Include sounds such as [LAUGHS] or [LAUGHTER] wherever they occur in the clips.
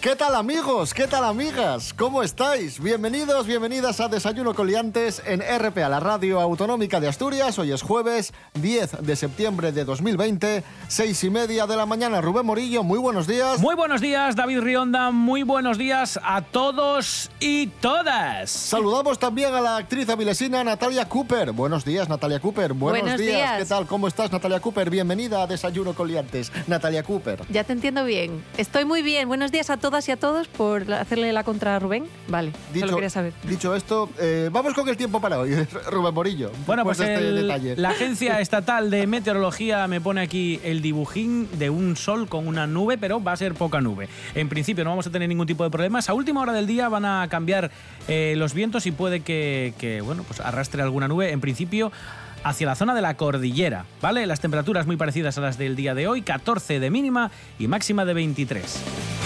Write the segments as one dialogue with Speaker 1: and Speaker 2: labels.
Speaker 1: ¿Qué tal amigos? ¿Qué tal amigas? ¿Cómo estáis? Bienvenidos, bienvenidas a Desayuno Coliantes en RPA, la radio autonómica de Asturias. Hoy es jueves 10 de septiembre de 2020, seis y media de la mañana. Rubén Morillo, muy buenos días.
Speaker 2: Muy buenos días, David Rionda. Muy buenos días a todos y todas.
Speaker 1: Saludamos también a la actriz avilesina Natalia Cooper. Buenos días, Natalia Cooper. Buenos,
Speaker 3: Buenos días.
Speaker 1: ¿Qué tal? ¿Cómo estás, Natalia Cooper? Bienvenida a Desayuno Coliantes. Natalia Cooper.
Speaker 3: Ya te entiendo bien. Estoy muy bien. Buenos días a todas y a todos por hacerle la contra a Rubén. Vale, solo quería saber.
Speaker 1: dicho esto, eh, vamos con el tiempo para hoy, [LAUGHS] Rubén Morillo.
Speaker 2: Bueno, pues
Speaker 1: este
Speaker 2: el-
Speaker 1: detalle.
Speaker 2: la [LAUGHS] Agencia Estatal de Meteorología me pone aquí el dibujín de un sol con una nube, pero va a ser poca nube. En principio no vamos a tener ningún tipo de problemas. A última hora del día van a cambiar eh, los vientos y puede que, que, bueno, pues arrastre alguna nube. En principio hacia la zona de la cordillera, ¿vale? Las temperaturas muy parecidas a las del día de hoy, 14 de mínima y máxima de 23.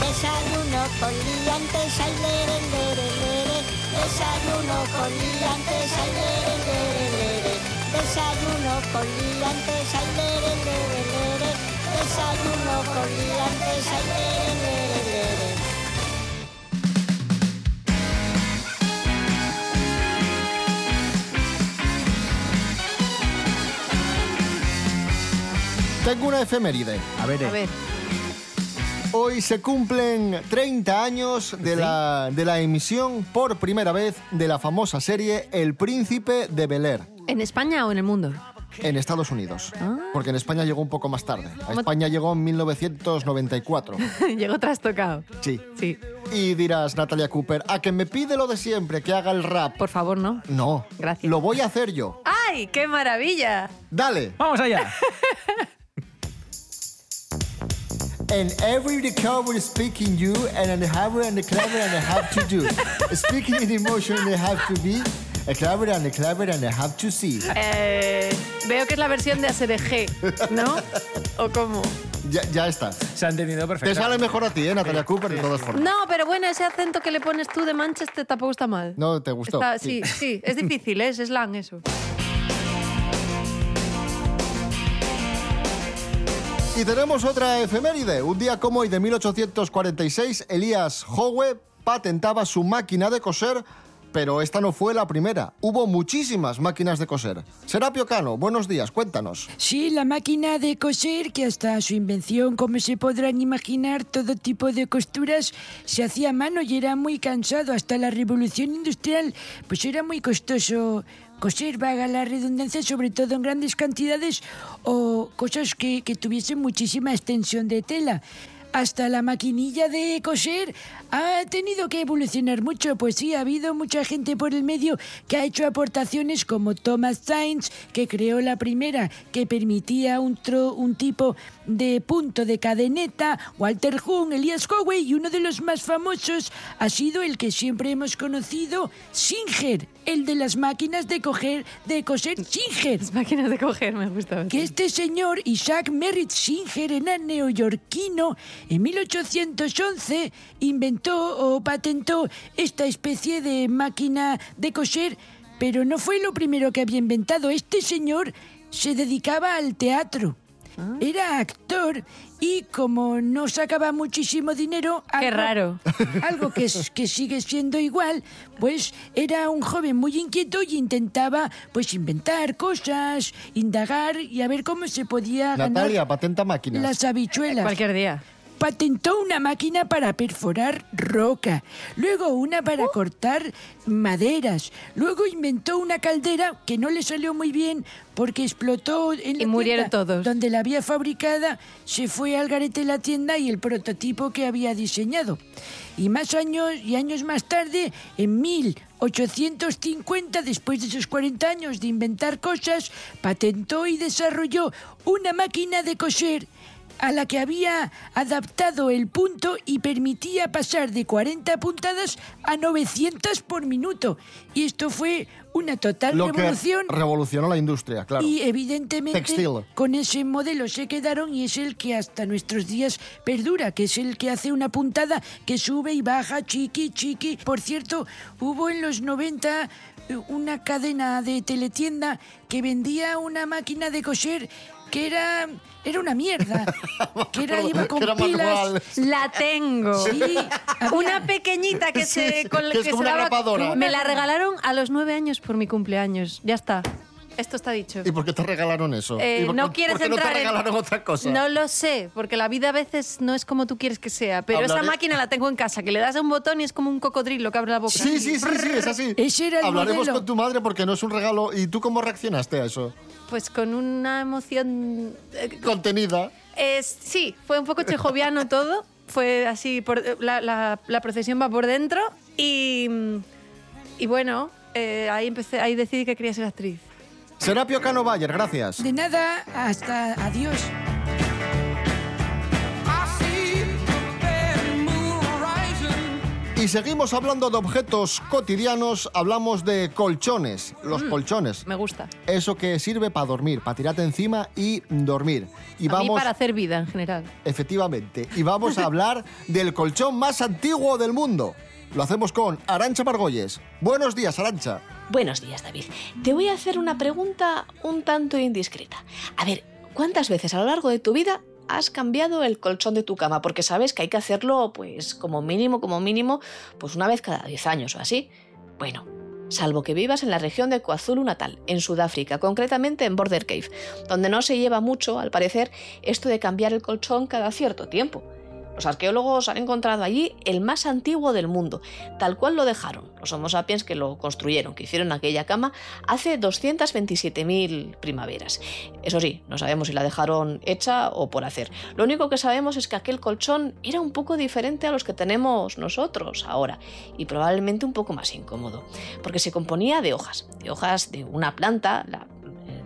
Speaker 4: Desayuno con liantes, ay, lere, lere, lere. Desayuno con liantes, ay, lere, lere, lere. Desayuno con liantes, ay, lere, lere, lere. Desayuno con liantes, ay, lere, lere, lere.
Speaker 1: Tengo una efeméride.
Speaker 2: A ver, eh,
Speaker 3: A ver,
Speaker 1: Hoy se cumplen 30 años de,
Speaker 2: Sí.
Speaker 1: la, de la emisión por primera vez de la famosa serie El Príncipe de Bel Air
Speaker 3: ¿en España o en el mundo?
Speaker 1: en Estados Unidos.
Speaker 3: Ah.
Speaker 1: Porque en España llegó un poco más tarde. A
Speaker 3: ¿Cómo-
Speaker 1: España llegó en 1994. [LAUGHS]
Speaker 3: Llegó trastocado.
Speaker 1: Sí.
Speaker 3: Sí,
Speaker 1: Y dirás, Natalia Cooper, a que me pide lo de siempre, que haga el rap.
Speaker 3: por favor, ¿no?
Speaker 1: No.
Speaker 3: Gracias.
Speaker 1: Lo voy a hacer yo.
Speaker 3: ¡Ay, qué maravilla!
Speaker 1: Dale.
Speaker 2: vamos allá. [LAUGHS]
Speaker 1: And every recovery speaking you and the hammer and the clever and I have to do. [LAUGHS] Speaking in emotion and I have to be. A clever and a clever and I have to see.
Speaker 3: Eh, veo que es la versión de ASRG, ¿no? [LAUGHS] ¿O cómo?
Speaker 1: Ya, ya está.
Speaker 2: Se ha entendido
Speaker 1: Te
Speaker 2: perfecto.
Speaker 1: sale mejor a ti, ¿eh, Natalia Cooper, de todas formas.
Speaker 3: No, pero bueno, ese acento que le pones tú de Manchester tampoco está mal.
Speaker 1: No te gustó.
Speaker 3: Está- sí, sí, es difícil, ¿eh? es slang eso.
Speaker 1: Y tenemos otra efeméride. Un día como hoy de 1846, Elías Howe patentaba su máquina de coser, pero esta no fue la primera. Hubo muchísimas máquinas de coser. Serapio Cano, buenos días, cuéntanos.
Speaker 5: Sí, la máquina de coser, que hasta su invención, como se podrán imaginar, todo tipo de costuras se hacía a mano y era muy cansado. Hasta la revolución industrial, pues era muy costoso coser, vaga la redundancia, sobre todo en grandes cantidades o cosas que, tuviesen muchísima extensión de tela. Hasta la maquinilla de coser ha tenido que evolucionar mucho, pues sí, ha habido mucha gente por el medio que ha hecho aportaciones como Thomas Sainz, que creó la primera, que permitía un, tro- un tipo de punto de cadeneta, Walter Hunt, Elias Howe y uno de los más famosos ha sido el que siempre hemos conocido, Singer, el de las máquinas de coger, de coser Singer.
Speaker 3: Las máquinas de coger me gusta.
Speaker 5: Que este señor, Isaac Merritt Singer, era neoyorquino, en 1811 inventó o patentó esta especie de máquina de coser, pero no fue lo primero que había inventado. Este señor se dedicaba al teatro. Era actor y como no sacaba muchísimo dinero...
Speaker 3: Qué
Speaker 5: algo-
Speaker 3: raro. [LAUGHS]
Speaker 5: algo que, es- que sigue siendo igual, pues era un joven muy inquieto y intentaba pues inventar cosas, indagar y a ver cómo se podía
Speaker 1: Natalia,
Speaker 5: ganar
Speaker 1: patenta máquinas.
Speaker 5: las habichuelas.
Speaker 3: Cualquier día.
Speaker 5: Patentó una máquina para perforar roca, luego una para cortar maderas, luego inventó una caldera que no le salió muy bien porque explotó en la
Speaker 3: Y murieron
Speaker 5: tienda
Speaker 3: todos.
Speaker 5: donde la había fabricada, se fue al garete la tienda y el prototipo que había diseñado. Y más años y años más tarde, en 1850, después de esos 40 años de inventar cosas, patentó y desarrolló una máquina de coser a la que había adaptado el punto y permitía pasar de 40 puntadas a 900 por minuto. Y esto fue una total
Speaker 1: Lo que
Speaker 5: revolución.
Speaker 1: revolucionó la industria, claro.
Speaker 5: Y evidentemente
Speaker 1: Textil.
Speaker 5: con ese modelo se quedaron y es el que hasta nuestros días perdura, que es el que hace una puntada que sube y baja, chiqui, chiqui. Por cierto, hubo en los 90 eh, una cadena de teletienda que vendía una máquina de coser que era, era una mierda, [LAUGHS] que era, iba con
Speaker 1: Que era
Speaker 5: pilas.
Speaker 1: manual.
Speaker 3: La tengo.
Speaker 5: Sí, [LAUGHS]
Speaker 3: Una pequeñita que se
Speaker 1: Sí,
Speaker 3: con
Speaker 1: que es como
Speaker 3: se
Speaker 1: una
Speaker 3: daba-
Speaker 1: grapadora.
Speaker 3: Me la regalaron a los nueve años por mi cumpleaños. Ya está. Esto está dicho.
Speaker 1: ¿Y por qué te regalaron eso?
Speaker 3: Eh,
Speaker 1: ¿Y por
Speaker 3: no
Speaker 1: qué-
Speaker 3: quieres
Speaker 1: por qué no te
Speaker 3: entrar en-
Speaker 1: regalaron otra cosa?
Speaker 3: No lo sé, porque la vida a veces no es como tú quieres que sea. Pero esa
Speaker 1: Hablaré-
Speaker 3: máquina la tengo en casa, que le das a un botón y es como un cocodrilo que abre la boca.
Speaker 1: Sí, sí, sí, sí, es así.
Speaker 5: Ese era el
Speaker 1: Hablaremos
Speaker 5: modelo.
Speaker 1: con tu madre porque no es un regalo. ¿Y tú cómo reaccionaste a eso?
Speaker 3: Pues con una emoción... eh,
Speaker 1: Contenida.
Speaker 3: Es, sí, fue un poco chejoviano [LAUGHS] todo. Fue así, por, la, la- la procesión va por dentro y, y bueno, eh, ahí empecé, ahí decidí que quería ser actriz.
Speaker 1: Serapio Cano Bayer, gracias.
Speaker 5: De nada, hasta adiós.
Speaker 1: Y seguimos hablando de objetos cotidianos, hablamos de colchones, los
Speaker 3: Mm.
Speaker 1: colchones.
Speaker 3: Me gusta.
Speaker 1: Eso que sirve para dormir, para tirarte encima y dormir. Y
Speaker 3: a
Speaker 1: vamos,
Speaker 3: mí para hacer vida en general.
Speaker 1: efectivamente, y vamos a [LAUGHS] hablar del colchón más antiguo del mundo. Lo hacemos con Arancha Margolles. Buenos días, Arancha.
Speaker 6: Buenos días, David. Te voy a hacer una pregunta un tanto indiscreta. A ver, ¿cuántas veces a lo largo de tu vida has cambiado el colchón de tu cama? Porque sabes que hay que hacerlo, pues, como mínimo, como mínimo, pues una vez cada 10 años o así. Bueno, salvo que vivas en la región de KwaZulu Natal, en Sudáfrica, concretamente en Border Cave, donde no se lleva mucho, al parecer, esto de cambiar el colchón cada cierto tiempo. Los arqueólogos han encontrado allí el más antiguo del mundo, tal cual lo dejaron los Homo sapiens que lo construyeron, que hicieron aquella cama hace 227.000 primaveras. Eso sí, no sabemos si la dejaron hecha o por hacer. Lo único que sabemos es que aquel colchón era un poco diferente a los que tenemos nosotros ahora y probablemente un poco más incómodo, porque se componía de hojas, de hojas de una planta, la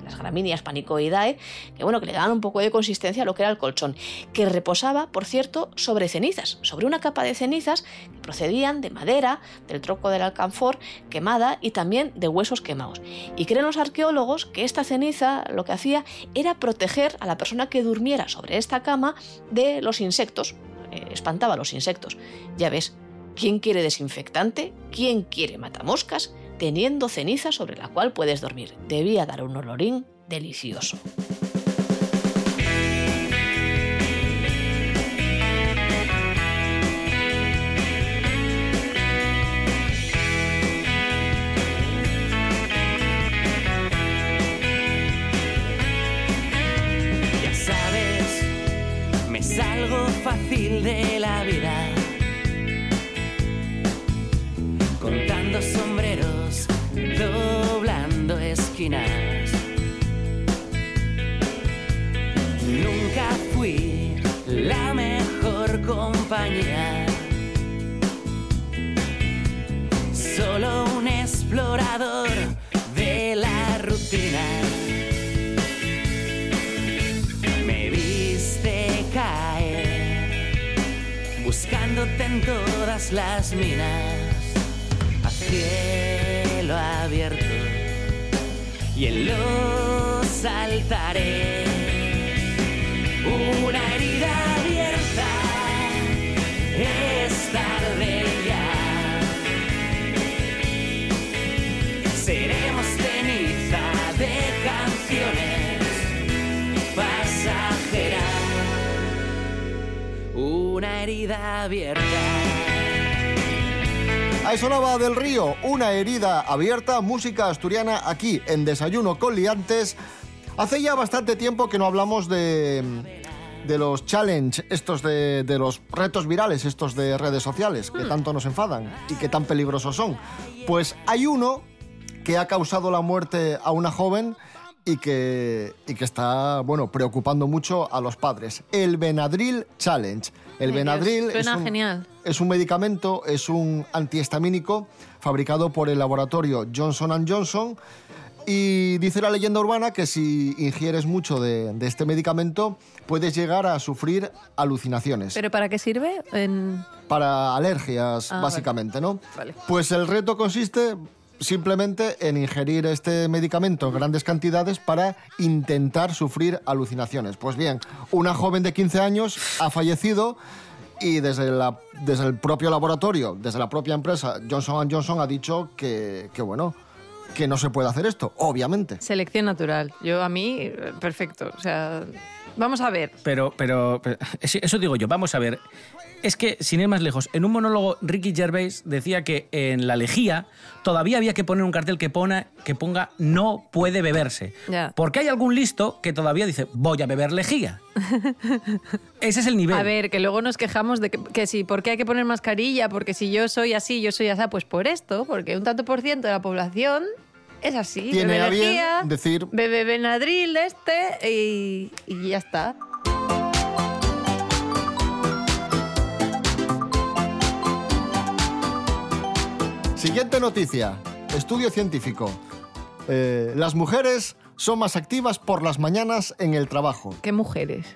Speaker 6: las gramíneas panicoidae, que bueno, que le daban un poco de consistencia a lo que era el colchón, que reposaba, por cierto, sobre cenizas, sobre una capa de cenizas que procedían de madera, del troco del alcanfor quemada y también de huesos quemados. Y creen los arqueólogos que esta ceniza lo que hacía era proteger a la persona que durmiera sobre esta cama de los insectos, eh, espantaba a los insectos. Ya ves, ¿quién quiere desinfectante? ¿Quién quiere matamoscas? Teniendo ceniza sobre la cual puedes dormir. Debía dar un olorín delicioso.
Speaker 7: Me salgo fácil de la vida. Contando sombreros, doblando esquinas. Nunca fui la mejor compañía. Solo un explorador de la rutina. Me viste caer, buscándote en todas las minas, y en los altares. Una herida abierta es tarde ya. Seremos ceniza de canciones pasajera. Una herida abierta.
Speaker 1: Ahí sonaba del río, una herida abierta, música asturiana aquí en Desayuno con Liantes. Hace ya bastante tiempo que no hablamos de, de los challenge, estos de, de los retos virales, estos de redes sociales, que tanto nos enfadan y que tan peligrosos son. Pues hay uno que ha causado la muerte a una joven y que, y que está, bueno, preocupando mucho a los padres. El Benadryl Challenge. El
Speaker 3: Ay, Dios,
Speaker 1: Benadryl es
Speaker 3: suena
Speaker 1: un-
Speaker 3: genial.
Speaker 1: es un medicamento, es un antihistamínico fabricado por el laboratorio Johnson Johnson Y dice la leyenda urbana que si ingieres mucho de, de este medicamento puedes llegar a sufrir alucinaciones.
Speaker 3: ¿Pero para qué sirve? En...
Speaker 1: para alergias,
Speaker 3: Ah,
Speaker 1: básicamente, ¿no?
Speaker 3: Vale.
Speaker 1: Pues el reto consiste simplemente en ingerir este medicamento en grandes cantidades para intentar sufrir alucinaciones. Pues bien, una joven de 15 años ha fallecido y desde, la- desde el propio laboratorio, desde la propia empresa Johnson Johnson ha dicho que, que, bueno, que no se puede hacer esto, obviamente.
Speaker 3: Selección natural. Yo a mí, eh, perfecto. O sea, vamos a ver.
Speaker 8: Pero, pero, pero, sí, eso digo yo, vamos a ver. Es que, sin ir más lejos, en un monólogo Ricky Gervais decía que en la lejía todavía había que poner un cartel que, pone, que ponga no puede beberse. Porque hay algún listo que todavía dice voy a beber lejía. [LAUGHS] Ese es el nivel.
Speaker 3: A ver, que luego nos quejamos de que, que si, ¿por qué hay que poner mascarilla? Porque si yo soy así, yo soy así, pues por esto, porque un tanto por ciento de la población es así.
Speaker 1: Tiene
Speaker 3: bebe
Speaker 1: a bien
Speaker 3: lejía,
Speaker 1: decir-
Speaker 3: Bebe Benadryl este y, y ya está.
Speaker 1: Siguiente noticia. Estudio científico. Eh, las mujeres son más activas por las mañanas en el trabajo.
Speaker 3: ¿Qué mujeres?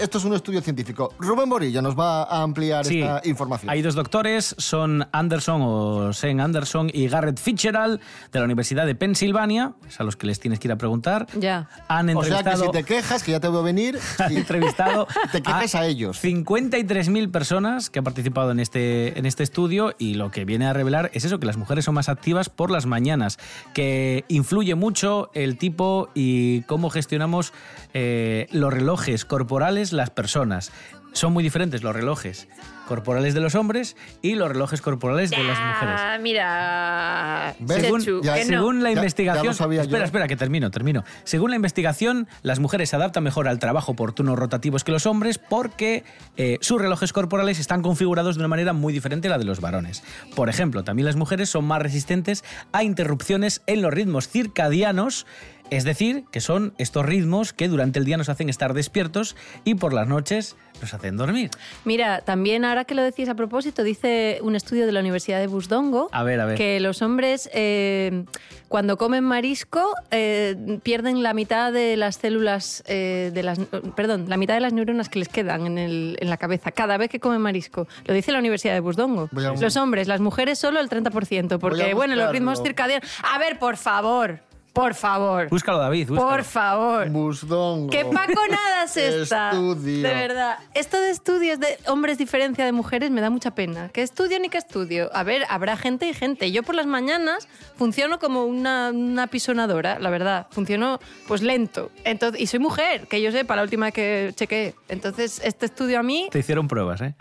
Speaker 1: Esto es un estudio científico. Rubén Morillo nos va a ampliar
Speaker 8: Sí,
Speaker 1: esta información.
Speaker 8: Hay dos doctores, son Anderson o Sen Anderson y Garrett Fitzgerald de la Universidad de Pensilvania, es a los que les tienes que ir a preguntar.
Speaker 3: Ya.
Speaker 8: Han
Speaker 1: o sea que
Speaker 8: entrevistado,
Speaker 1: si te quejas, que ya te veo venir, [LAUGHS]
Speaker 8: han entrevistado [LAUGHS]
Speaker 1: te quejes a ellos.
Speaker 8: 53.000 personas que han participado en este, en este estudio y lo que viene a revelar es eso, que las mujeres son más activas por las mañanas, que influye mucho el tipo y cómo gestionamos eh, los relojes corporales las personas. Son muy diferentes los relojes corporales de los hombres y los relojes corporales de las mujeres.
Speaker 3: Ah, mira.
Speaker 8: Según,
Speaker 1: Ya-
Speaker 3: no.
Speaker 8: según la
Speaker 1: Ya- ya
Speaker 8: investigación.
Speaker 1: lo sabía
Speaker 8: espera,
Speaker 1: yo.
Speaker 8: espera, que termino, termino. Según la investigación, las mujeres se adaptan mejor al trabajo por turnos rotativos que los hombres porque eh, sus relojes corporales están configurados de una manera muy diferente a la de los varones. Por ejemplo, también las mujeres son más resistentes a interrupciones en los ritmos circadianos. Es decir, que son estos ritmos que durante el día nos hacen estar despiertos y por las noches nos hacen dormir.
Speaker 3: Mira, también ahora que lo decís a propósito, dice un estudio de la Universidad de Busdongo
Speaker 8: A ver, a ver.
Speaker 3: que los hombres eh, cuando comen marisco eh, pierden la mitad de las células de las perdón, la mitad de las neuronas que les quedan en, el- en la cabeza cada vez que comen marisco. Lo dice la Universidad de Busdongo. Los hombres, las mujeres solo el 30%, porque bueno, los ritmos circadianos. A ver, por favor, por favor.
Speaker 8: Búscalo, David. búscalo.
Speaker 3: Por favor.
Speaker 1: Busdongo.
Speaker 3: ¡Qué paconada es esta!
Speaker 1: Estudio.
Speaker 3: De verdad. Esto de estudios de hombres diferencia de mujeres me da mucha pena. ¿Qué estudio ni qué estudio? A ver, habrá gente y gente. Yo por las mañanas funciono como una, una pisonadora, la verdad. Funciono pues lento. Entonces, y soy mujer, que yo sepa la última vez que chequeé. Entonces, este estudio a mí...
Speaker 8: Te hicieron pruebas, ¿eh?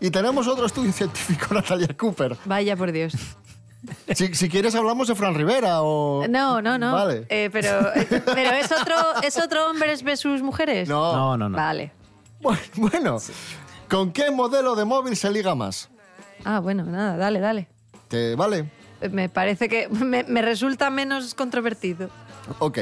Speaker 1: Y tenemos otro estudio científico, [LAUGHS] Natalia Cooper.
Speaker 3: Vaya por Dios.
Speaker 1: Si, si quieres hablamos de Fran Rivera o...
Speaker 3: No, no, no.
Speaker 1: Vale.
Speaker 3: Eh, pero, pero ¿es otro, ¿es otro hombres versus mujeres?
Speaker 1: No.
Speaker 8: No, no, no.
Speaker 3: Vale.
Speaker 1: Bueno, bueno, ¿con qué modelo de móvil se liga más?
Speaker 3: Ah, bueno, nada, dale, dale.
Speaker 1: ¿Te vale?
Speaker 3: Eh, Me parece que [LAUGHS] me, me resulta menos controvertido.
Speaker 1: Ok.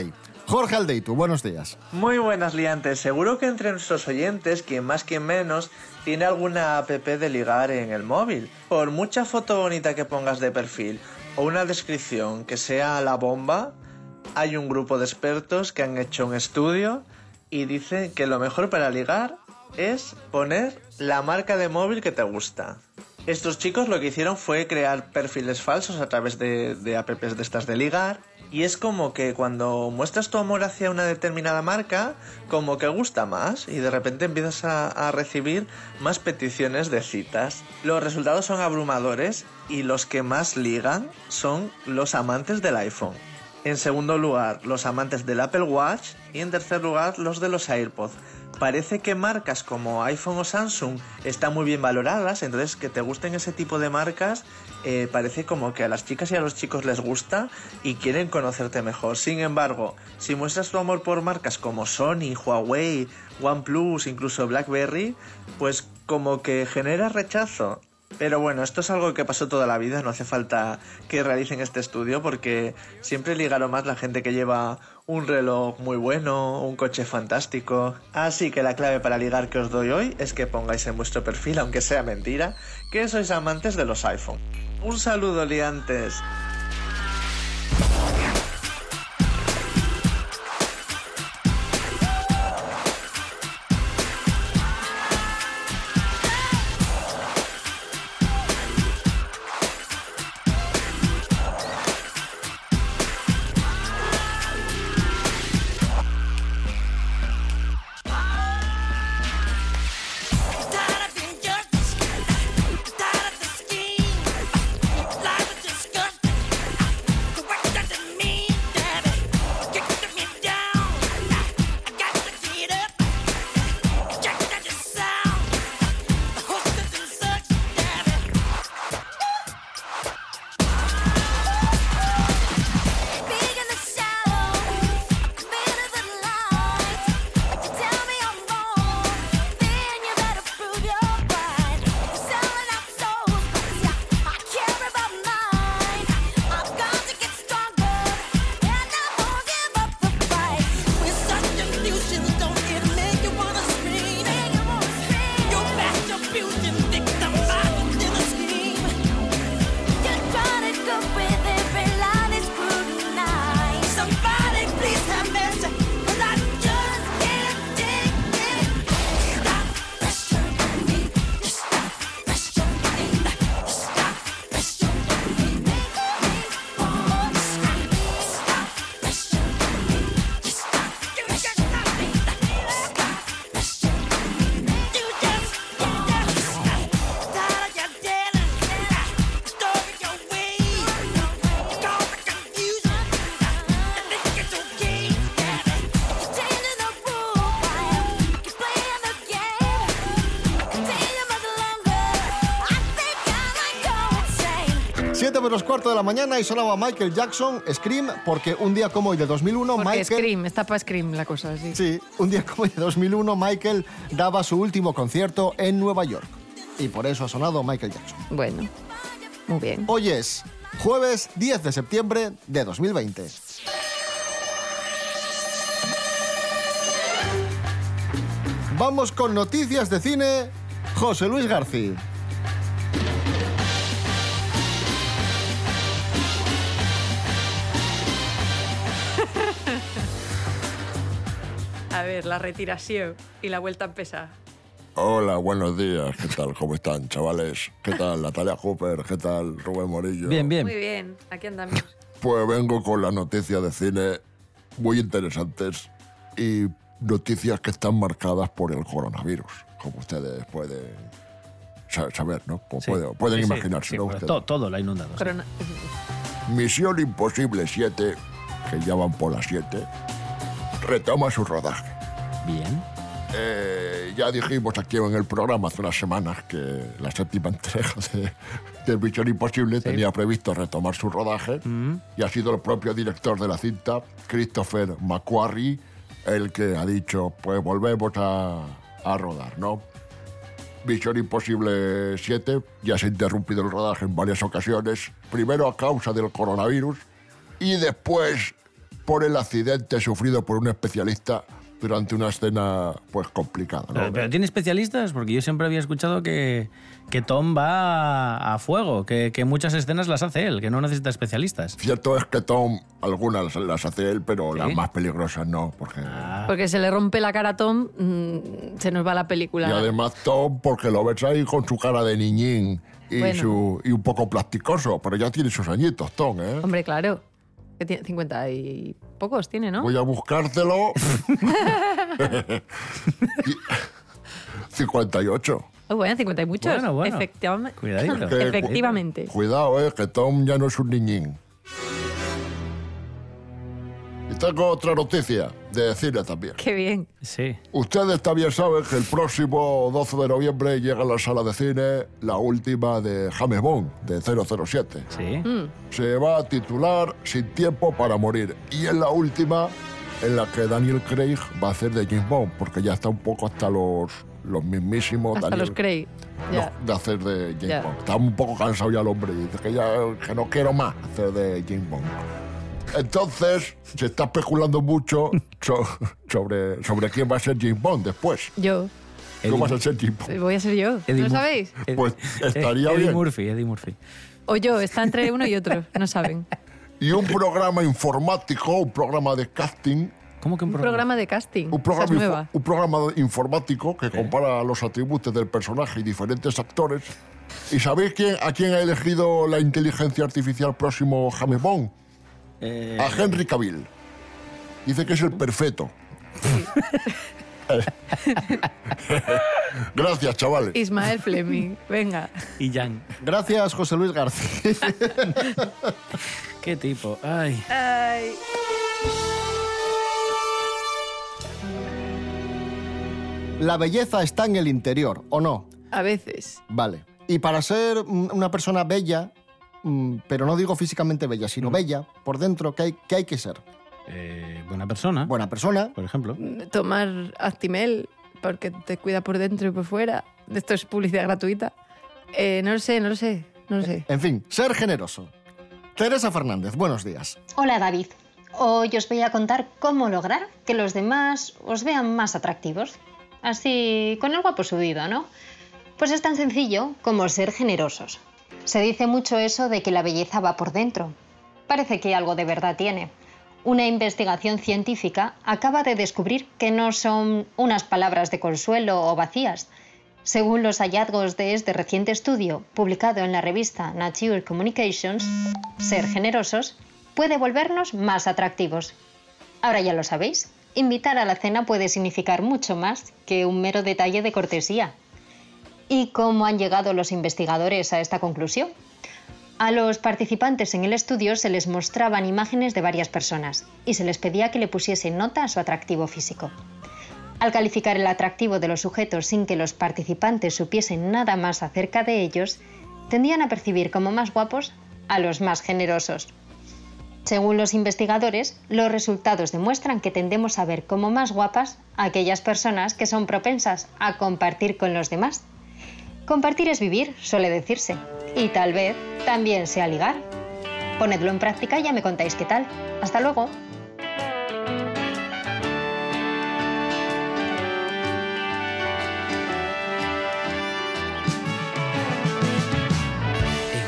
Speaker 1: Jorge Aldeitu, buenos días.
Speaker 9: Muy buenas liantes, seguro que entre nuestros oyentes, quien más quien menos, tiene alguna app de ligar en el móvil. Por mucha foto bonita que pongas de perfil o una descripción que sea la bomba, hay un grupo de expertos que han hecho un estudio y dicen que lo mejor para ligar es poner la marca de móvil que te gusta. Estos chicos lo que hicieron fue crear perfiles falsos a través de, apps de estas de ligar. Y es como que cuando muestras tu amor hacia una determinada marca, como que gusta más y de repente empiezas a, recibir más peticiones de citas. Los resultados son abrumadores y los que más ligan son los amantes del iPhone. En segundo lugar, los amantes del Apple Watch y en tercer lugar, los de los AirPods. Parece que marcas como iPhone o Samsung están muy bien valoradas, entonces que te gusten ese tipo de marcas eh, parece como que a las chicas y a los chicos les gusta y quieren conocerte mejor. Sin embargo, si muestras tu amor por marcas como Sony, Huawei, OnePlus, incluso BlackBerry, pues como que genera rechazo. Pero bueno, esto es algo que pasó toda la vida, no hace falta que realicen este estudio porque siempre ligaron más la gente que lleva un reloj muy bueno, un coche fantástico. Así que la clave para ligar que os doy hoy es que pongáis en vuestro perfil, aunque sea mentira, que sois amantes de los iPhone. Un saludo, liantes.
Speaker 1: Cuarto de la mañana y sonaba Michael Jackson, Scream, porque un día como hoy de 2001,
Speaker 3: Porque
Speaker 1: Michael...
Speaker 3: Scream, está para Scream la cosa, sí.
Speaker 1: Sí, un día como hoy de 2001, Michael daba su último concierto en Nueva York. Y por eso ha sonado Michael Jackson.
Speaker 3: Bueno, muy bien.
Speaker 1: Hoy es jueves 10 de septiembre de 2020. Vamos con noticias de cine. José Luis García.
Speaker 3: A ver, la retiración y la vuelta a empezar.
Speaker 10: Hola, buenos días. ¿Qué tal? ¿Cómo están, chavales? ¿Qué tal, Natalia Cooper? ¿Qué tal, Rubén Morillo?
Speaker 2: Bien, bien.
Speaker 3: Muy bien, aquí andamos. [LAUGHS]
Speaker 10: Pues vengo con las noticias de cine muy interesantes y noticias que están marcadas por el coronavirus, como ustedes pueden sa- saber, ¿no? Como
Speaker 2: Sí.
Speaker 10: pueden, pueden
Speaker 2: Sí,
Speaker 10: imaginarse,
Speaker 2: sí,
Speaker 10: ¿no?
Speaker 2: todo lo ha inundado.
Speaker 3: Corona-
Speaker 10: Misión Imposible 7, que ya van por las 7, retoma su rodaje.
Speaker 2: Bien.
Speaker 10: Eh, ya dijimos aquí en el programa hace unas semanas que la séptima entrega de, de Misión Imposible tenía previsto retomar su rodaje y ha sido el propio director de la cinta, Christopher McQuarrie, el que ha dicho, pues volvemos a, a rodar, ¿no? Misión Imposible 7 ya se ha interrumpido el rodaje en varias ocasiones, primero a causa del coronavirus y después por el accidente sufrido por un especialista durante una escena pues complicada. ¿no?
Speaker 2: Pero, pero ¿tiene especialistas? Porque yo siempre había escuchado que, que Tom va a, fuego, que, que muchas escenas las hace él, que no necesita especialistas.
Speaker 10: Cierto es que Tom algunas las hace él, pero las
Speaker 2: ¿Sí?
Speaker 10: más peligrosas no, porque
Speaker 3: Porque se le rompe la cara a Tom, mm, se nos va la película.
Speaker 10: y además Tom porque lo ves ahí con su cara de niñín y
Speaker 3: Bueno.
Speaker 10: su y un poco plasticoso, pero ya tiene sus añitos Tom, ¿eh?
Speaker 3: Hombre, claro. Que tiene 50 y pocos tiene, ¿no?
Speaker 10: Voy a buscártelo. [LAUGHS] [LAUGHS] Y- 58.
Speaker 3: Oh, bueno, 50 y muchos.
Speaker 2: Bueno, bueno.
Speaker 3: Efectivamente.
Speaker 2: Cuidadito.
Speaker 10: Que- [LAUGHS]
Speaker 3: Efectivamente.
Speaker 10: Cuidado, eh, que Tom ya no es un niñín. Y tengo otra noticia de cine también.
Speaker 3: Qué bien.
Speaker 2: Sí.
Speaker 10: Ustedes también saben que el próximo 12 de noviembre llega a la sala de cine la última de James Bond, de 007.
Speaker 2: Sí.
Speaker 10: Se va a titular Sin tiempo para morir. Y es la última en la que Daniel Craig va a hacer de James Bond, porque ya está un poco hasta los, los mismísimos
Speaker 3: Hasta
Speaker 10: Daniel
Speaker 3: los Craig. Ya.
Speaker 10: no, de hacer de James. Bond. Está un poco cansado ya el hombre y dice que ya que no quiero más hacer de James Bond. Entonces, se está especulando mucho so- sobre, sobre quién va a ser James Bond después.
Speaker 3: Yo.
Speaker 10: ¿Cómo vas a ser James Bond?
Speaker 3: Voy a ser yo.
Speaker 2: Eddie
Speaker 3: ¿No
Speaker 2: Mur-
Speaker 3: sabéis?
Speaker 10: Pues estaría
Speaker 2: Eddie
Speaker 10: bien.
Speaker 2: Murphy, Eddie Murphy.
Speaker 3: O yo. Está entre uno y otro. No saben.
Speaker 10: Y un programa informático, un programa de casting,
Speaker 2: ¿Cómo que un
Speaker 3: Un
Speaker 2: programa?
Speaker 3: programa de casting.
Speaker 10: un programa,
Speaker 3: nueva.
Speaker 10: un programa informático que compara los atributos del personaje y diferentes actores. ¿Y sabéis quién, a quién ha elegido la inteligencia artificial próximo James Bond?
Speaker 2: Eh,
Speaker 10: a Henry Cavill. Dice que es el perfecto. [LAUGHS] Gracias, chavales.
Speaker 3: Ismael Fleming. Venga.
Speaker 2: y Jan.
Speaker 1: Gracias, José Luis García. [LAUGHS]
Speaker 2: Qué tipo. Ay.
Speaker 3: Ay.
Speaker 1: La belleza está en el interior, ¿o no?
Speaker 3: A veces.
Speaker 1: Vale. Y para ser una persona bella, pero no digo físicamente bella, sino bella, por dentro, ¿qué hay, qué hay que ser?
Speaker 2: Eh, buena persona,
Speaker 1: Buena persona,
Speaker 2: por ejemplo.
Speaker 3: Tomar Actimel porque te cuida por dentro y por fuera. Esto es publicidad gratuita. Eh, no lo sé, no lo sé. No lo sé.
Speaker 1: en fin, ser generoso. Teresa Fernández, buenos días.
Speaker 11: Hola David, hoy os voy a contar cómo lograr que los demás os vean más atractivos. Así, con el guapo subido, ¿no? Pues es tan sencillo como ser generosos. Se dice mucho eso de que la belleza va por dentro. Parece que algo de verdad tiene. Una investigación científica acaba de descubrir que no son unas palabras de consuelo o vacías. Según los hallazgos de este reciente estudio, publicado en la revista Nature Communications, ser generosos puede volvernos más atractivos. Ahora ya lo sabéis, invitar a la cena puede significar mucho más que un mero detalle de cortesía. ¿Y cómo han llegado los investigadores a esta conclusión? A los participantes en el estudio se les mostraban imágenes de varias personas y se les pedía que le pusiesen nota a su atractivo físico. Al calificar el atractivo de los sujetos sin que los participantes supiesen nada más acerca de ellos, tendían a percibir como más guapos a los más generosos. Según los investigadores, los resultados demuestran que tendemos a ver como más guapas a aquellas personas que son propensas a compartir con los demás. Compartir es vivir, suele decirse, y tal vez también sea ligar. Ponedlo en práctica y ya me contáis qué tal. Hasta luego.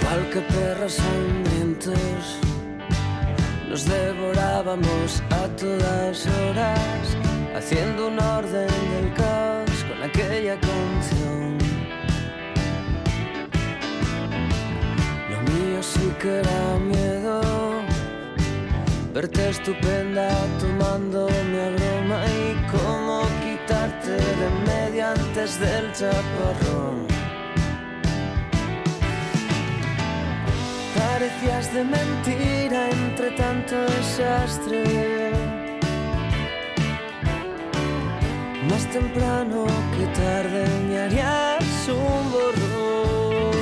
Speaker 12: Igual que perros hambrientos, nos devorábamos a todas horas, haciendo un orden del caos verte estupenda tomándome a broma y cómo quitarte de medio antes del chaparrón. Parecías de mentira entre tanto desastre. Más temprano que tarde me harías un borrón.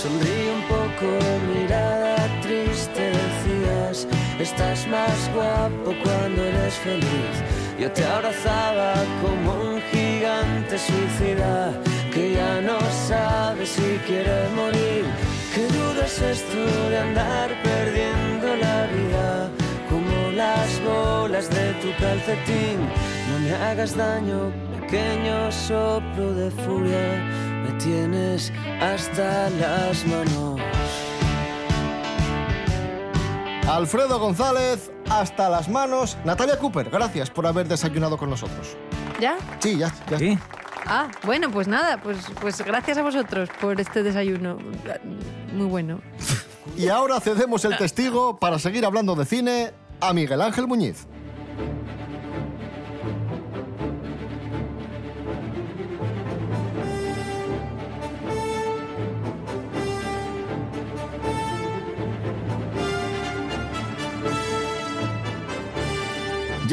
Speaker 12: Sonríe un poco, mirada estás más guapo cuando eres feliz. Yo te abrazaba como un gigante suicida que ya no sabe si quiere morir. Qué duda es esto de andar perdiendo la vida, como las bolas de tu calcetín. No me hagas daño, pequeño soplo de furia, me tienes hasta las manos.
Speaker 1: Alfredo González, hasta las manos. Natalia Cooper, gracias por haber desayunado con nosotros.
Speaker 3: ¿Ya?
Speaker 1: Sí, ya, ya.
Speaker 2: Sí.
Speaker 3: Ah, bueno, pues nada, pues, pues gracias a vosotros por este desayuno. Muy bueno.
Speaker 1: Y ahora cedemos el testigo para seguir hablando de cine a Miguel Ángel Muñiz.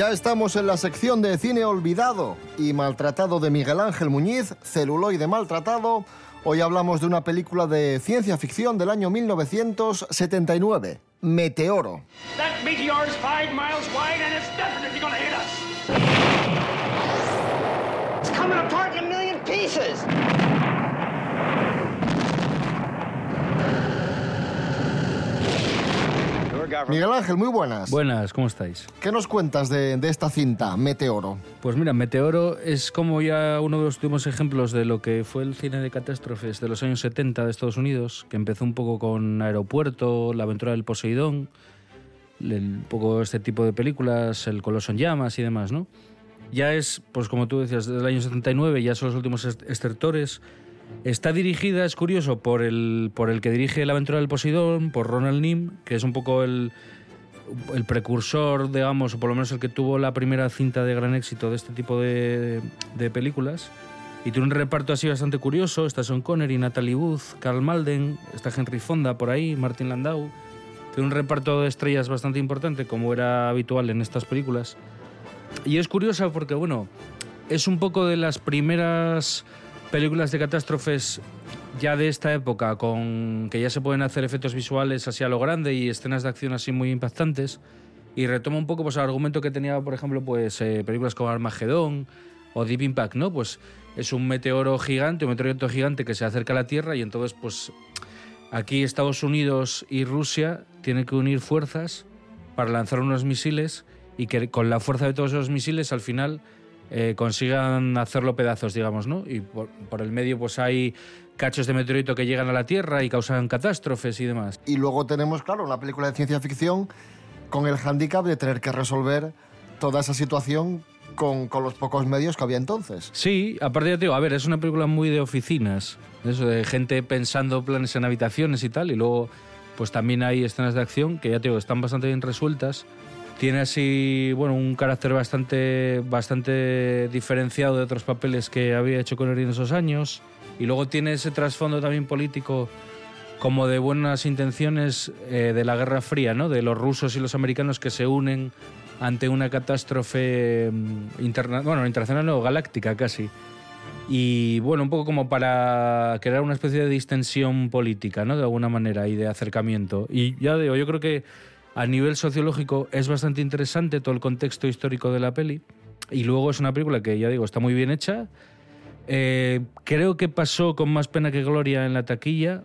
Speaker 1: Ya estamos en la sección de cine olvidado y maltratado de Miguel Ángel Muñiz, celuloide maltratado. Hoy hablamos de una película de ciencia ficción del año 1979, Meteoro.
Speaker 13: That
Speaker 1: Miguel Ángel, muy buenas.
Speaker 2: Buenas, ¿cómo estáis?
Speaker 1: ¿Qué nos cuentas de, de esta cinta, Meteoro?
Speaker 2: Pues mira, Meteoro es como ya uno de los últimos ejemplos de lo que fue el cine de catástrofes de los años 70 de Estados Unidos, que empezó un poco con Aeropuerto, La aventura del Poseidón, el- un poco este tipo de películas, El coloso en llamas y demás, ¿no? Ya es, pues como tú decías, desde el año 79, ya son los últimos est- estertores. Está dirigida, es curioso, por el, por el que dirige La aventura del Poseidón, por Ronald Nim, que es un poco el, el precursor, digamos, o por lo menos el que tuvo la primera cinta de gran éxito de este tipo de, de películas. Y tiene un reparto así bastante curioso. Está Sean Connery, Natalie Wood, Carl Malden, está Henry Fonda por ahí, Martin Landau. Tiene un reparto de estrellas bastante importante, como era habitual en estas películas. Y es curiosa porque, bueno, es un poco de las primeras películas de catástrofes ya de esta época, con que ya se pueden hacer efectos visuales así a lo grande y escenas de acción así muy impactantes. Y retoma un poco pues, el argumento que tenía, por ejemplo, pues, eh, películas como Armagedón o Deep Impact, ¿no? Pues es un meteoro gigante, un meteorito gigante que se acerca a la Tierra y entonces, pues aquí Estados Unidos y Rusia tienen que unir fuerzas para lanzar unos misiles y que con la fuerza de todos esos misiles al final eh, consigan hacerlo pedazos, digamos, ¿no? Y por, por el medio pues hay cachos de meteorito que llegan a la Tierra y causan catástrofes y demás.
Speaker 1: Y luego tenemos, claro, una película de ciencia ficción con el hándicap de tener que resolver toda esa situación con, con los pocos medios que había entonces.
Speaker 2: Sí, aparte ya te digo, a ver, es una película muy de oficinas, eso de gente pensando planes en habitaciones y tal, y luego pues también hay escenas de acción que ya te digo, están bastante bien resueltas. Tiene así, bueno, un carácter bastante, bastante diferenciado de otros papeles que había hecho Connery en esos años. Y luego tiene ese trasfondo también político como de buenas intenciones eh, de la Guerra Fría, ¿no? De los rusos y los americanos que se unen ante una catástrofe mm, interna bueno, internacional o galáctica casi. Y bueno, un poco como para crear una especie de distensión política, ¿no? De alguna manera, y de acercamiento. Y ya digo, yo creo que a nivel sociológico es bastante interesante todo el contexto histórico de la peli. Y luego es una película que, ya digo, está muy bien hecha. Eh, creo que pasó con más pena que gloria en la taquilla.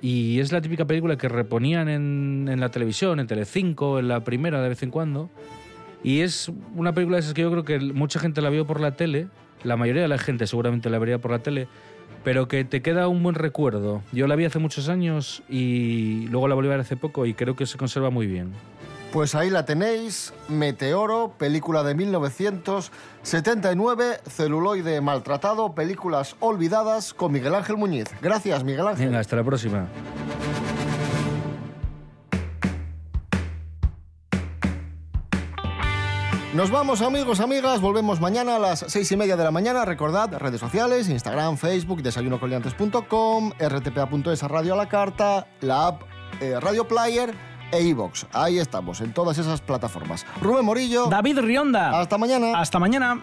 Speaker 2: Y es la típica película que reponían en, la televisión, en Telecinco, en la primera de vez en cuando. Y es una película de esas que yo creo que mucha gente la vio por la tele, la mayoría de la gente seguramente la vería por la tele, pero que te queda un buen recuerdo. Yo la vi hace muchos años y luego la volví a ver hace poco y creo que se conserva muy bien.
Speaker 1: Pues ahí la tenéis, Meteoro, película de 1979, celuloide maltratado, películas olvidadas con Miguel Ángel Muñiz. Gracias, Miguel Ángel.
Speaker 2: Venga, hasta la próxima.
Speaker 1: Nos vamos amigos, amigas, volvemos mañana a las seis y media de la mañana. Recordad, redes sociales, Instagram, Facebook, desayunocoliantes.com, rtpa.es, Radio a la Carta, la app eh, Radio Player e iVox. Ahí estamos, en todas esas plataformas. Rubén Morillo.
Speaker 2: David Rionda.
Speaker 1: Hasta mañana.
Speaker 2: Hasta mañana.